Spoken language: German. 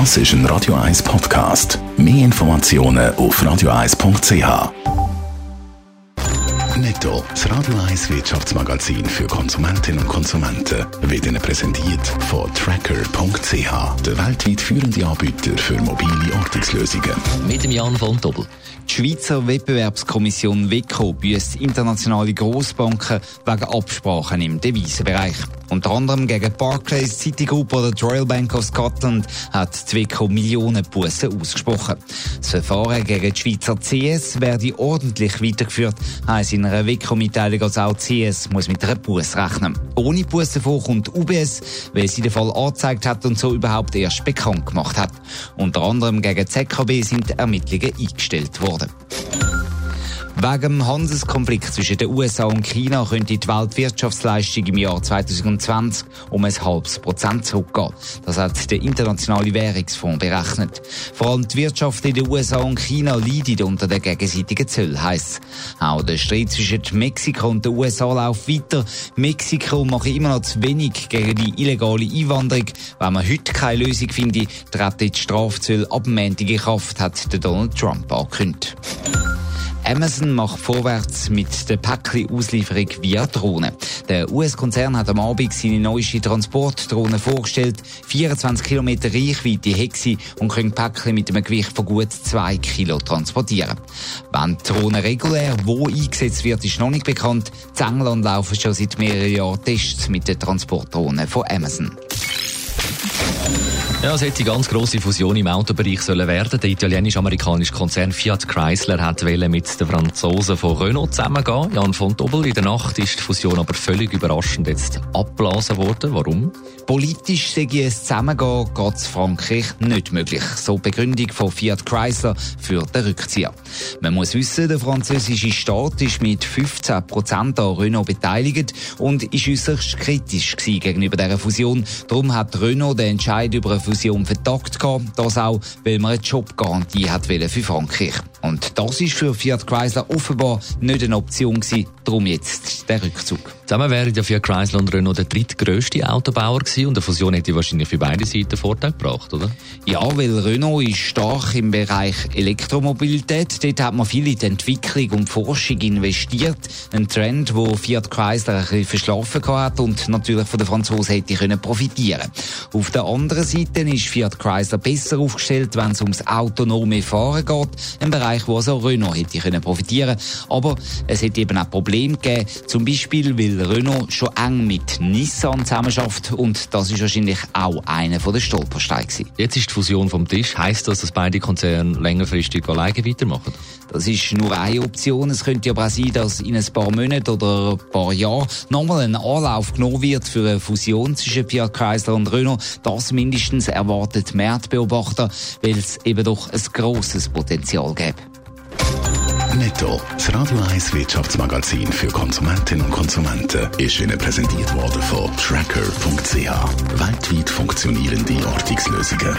Das ist ein Radio 1 Podcast. Mehr Informationen auf radio1.ch. Netto, das Radio 1 Wirtschaftsmagazin für Konsumentinnen und Konsumenten, wird Ihnen präsentiert von Tracker.ch, der weltweit führende Anbieter für mobile Ortungslösungen. Mit dem Jan von Doppel. Die Schweizer Wettbewerbskommission WECO büßt internationale Grossbanken wegen Absprachen im Devisenbereich. Unter anderem gegen Barclays, Citigroup oder die Royal Bank of Scotland hat WECO Millionen Bussen ausgesprochen. Das Verfahren gegen die Schweizer CS werde ordentlich weitergeführt, heisst in einer WECO-Mitteilung, als auch CS muss mit einer Busse rechnen. Ohne Busse vorkommt UBS, weil sie den Fall angezeigt hat und so überhaupt erst bekannt gemacht hat. Unter anderem gegen ZKB sind Ermittlungen eingestellt worden. Wegen dem Handelskonflikt zwischen den USA und China könnte die Weltwirtschaftsleistung im Jahr 2020 um ein halbes Prozent zurückgehen. Das hat der Internationale Währungsfonds berechnet. Vor allem die Wirtschaft in den USA und China leidet unter den gegenseitigen Zöllen, heisst Auch der Streit zwischen Mexiko und den USA läuft weiter. Mexiko macht immer noch zu wenig gegen die illegale Einwanderung. Wenn man heute keine Lösung findet, treten die Strafzölle ab Montag in Kraft, hat Donald Trump angekündigt. Amazon macht vorwärts mit der Päckli-Auslieferung via Drohne. Der US-Konzern hat am Abend seine neueste Transportdrohne vorgestellt. 24 Kilometer Reichweite Hexe und können Päckli mit einem Gewicht von gut 2 Kilo transportieren. Wenn die Drohne regulär wo eingesetzt wird, ist noch nicht bekannt. In England laufen schon seit mehreren Jahren Tests mit der Transportdrohne von Amazon. Ja, es hätte ganz grosse Fusion im Autobereich sollen werden. Der italienisch-amerikanische Konzern Fiat Chrysler hat mit den Franzosen von Renault zusammengehen. Jan von Dobbel, in der Nacht ist die Fusion aber völlig überraschend jetzt abblasen worden. Warum? Politisch sei ein Zusammengehen geht Frankreich nicht möglich. So die Begründung von Fiat Chrysler für den Rückzieher. Man muss wissen, der französische Staat ist mit 15 Prozent an Renault beteiligt und ist äußerst kritisch gegenüber dieser Fusion. Darum hat Renault den Entscheid über eine vertagt gehabt. Das auch, weil man eine Jobgarantie hat für Frankreich. Und das ist für Fiat Chrysler offenbar nicht eine Option gewesen. Darum jetzt der Rückzug. Zusammen wären ja Fiat Chrysler und Renault der drittgrößte Autobauer gewesen und eine Fusion hätte wahrscheinlich für beide Seiten Vorteil gebracht, oder? Ja, weil Renault ist stark im Bereich Elektromobilität. Dort hat man viel in die Entwicklung und Forschung investiert. Ein Trend, wo Fiat Chrysler ein bisschen verschlafen hat und natürlich von den Franzosen hätte können profitieren. Auf der anderen Seite ist Fiat Chrysler besser aufgestellt, wenn es ums autonome Fahren geht. Ein Bereich, wo also Renault hätte können profitieren. Aber es hätte eben auch Probleme gegeben. Zum Beispiel, weil Renault schon eng mit Nissan zusammenarbeitet und das ist wahrscheinlich auch einer der Stolpersteine. Jetzt ist die Fusion vom Tisch. Heißt das, dass beide Konzerne längerfristig alleine weitermachen? Das ist nur eine Option. Es könnte aber auch sein, dass in ein paar Monaten oder ein paar Jahren nochmal ein Anlauf genommen wird für eine Fusion zwischen Fiat Chrysler und Renault. Das mindestens erwartet Marktbeobachter, weil es eben doch ein grosses Potenzial gibt. Netto, das Radio 1 Wirtschaftsmagazin für Konsumentinnen und Konsumenten, ist Ihnen präsentiert worden von Tracker.ch. Weltweit funktionierende Ortungslösungen.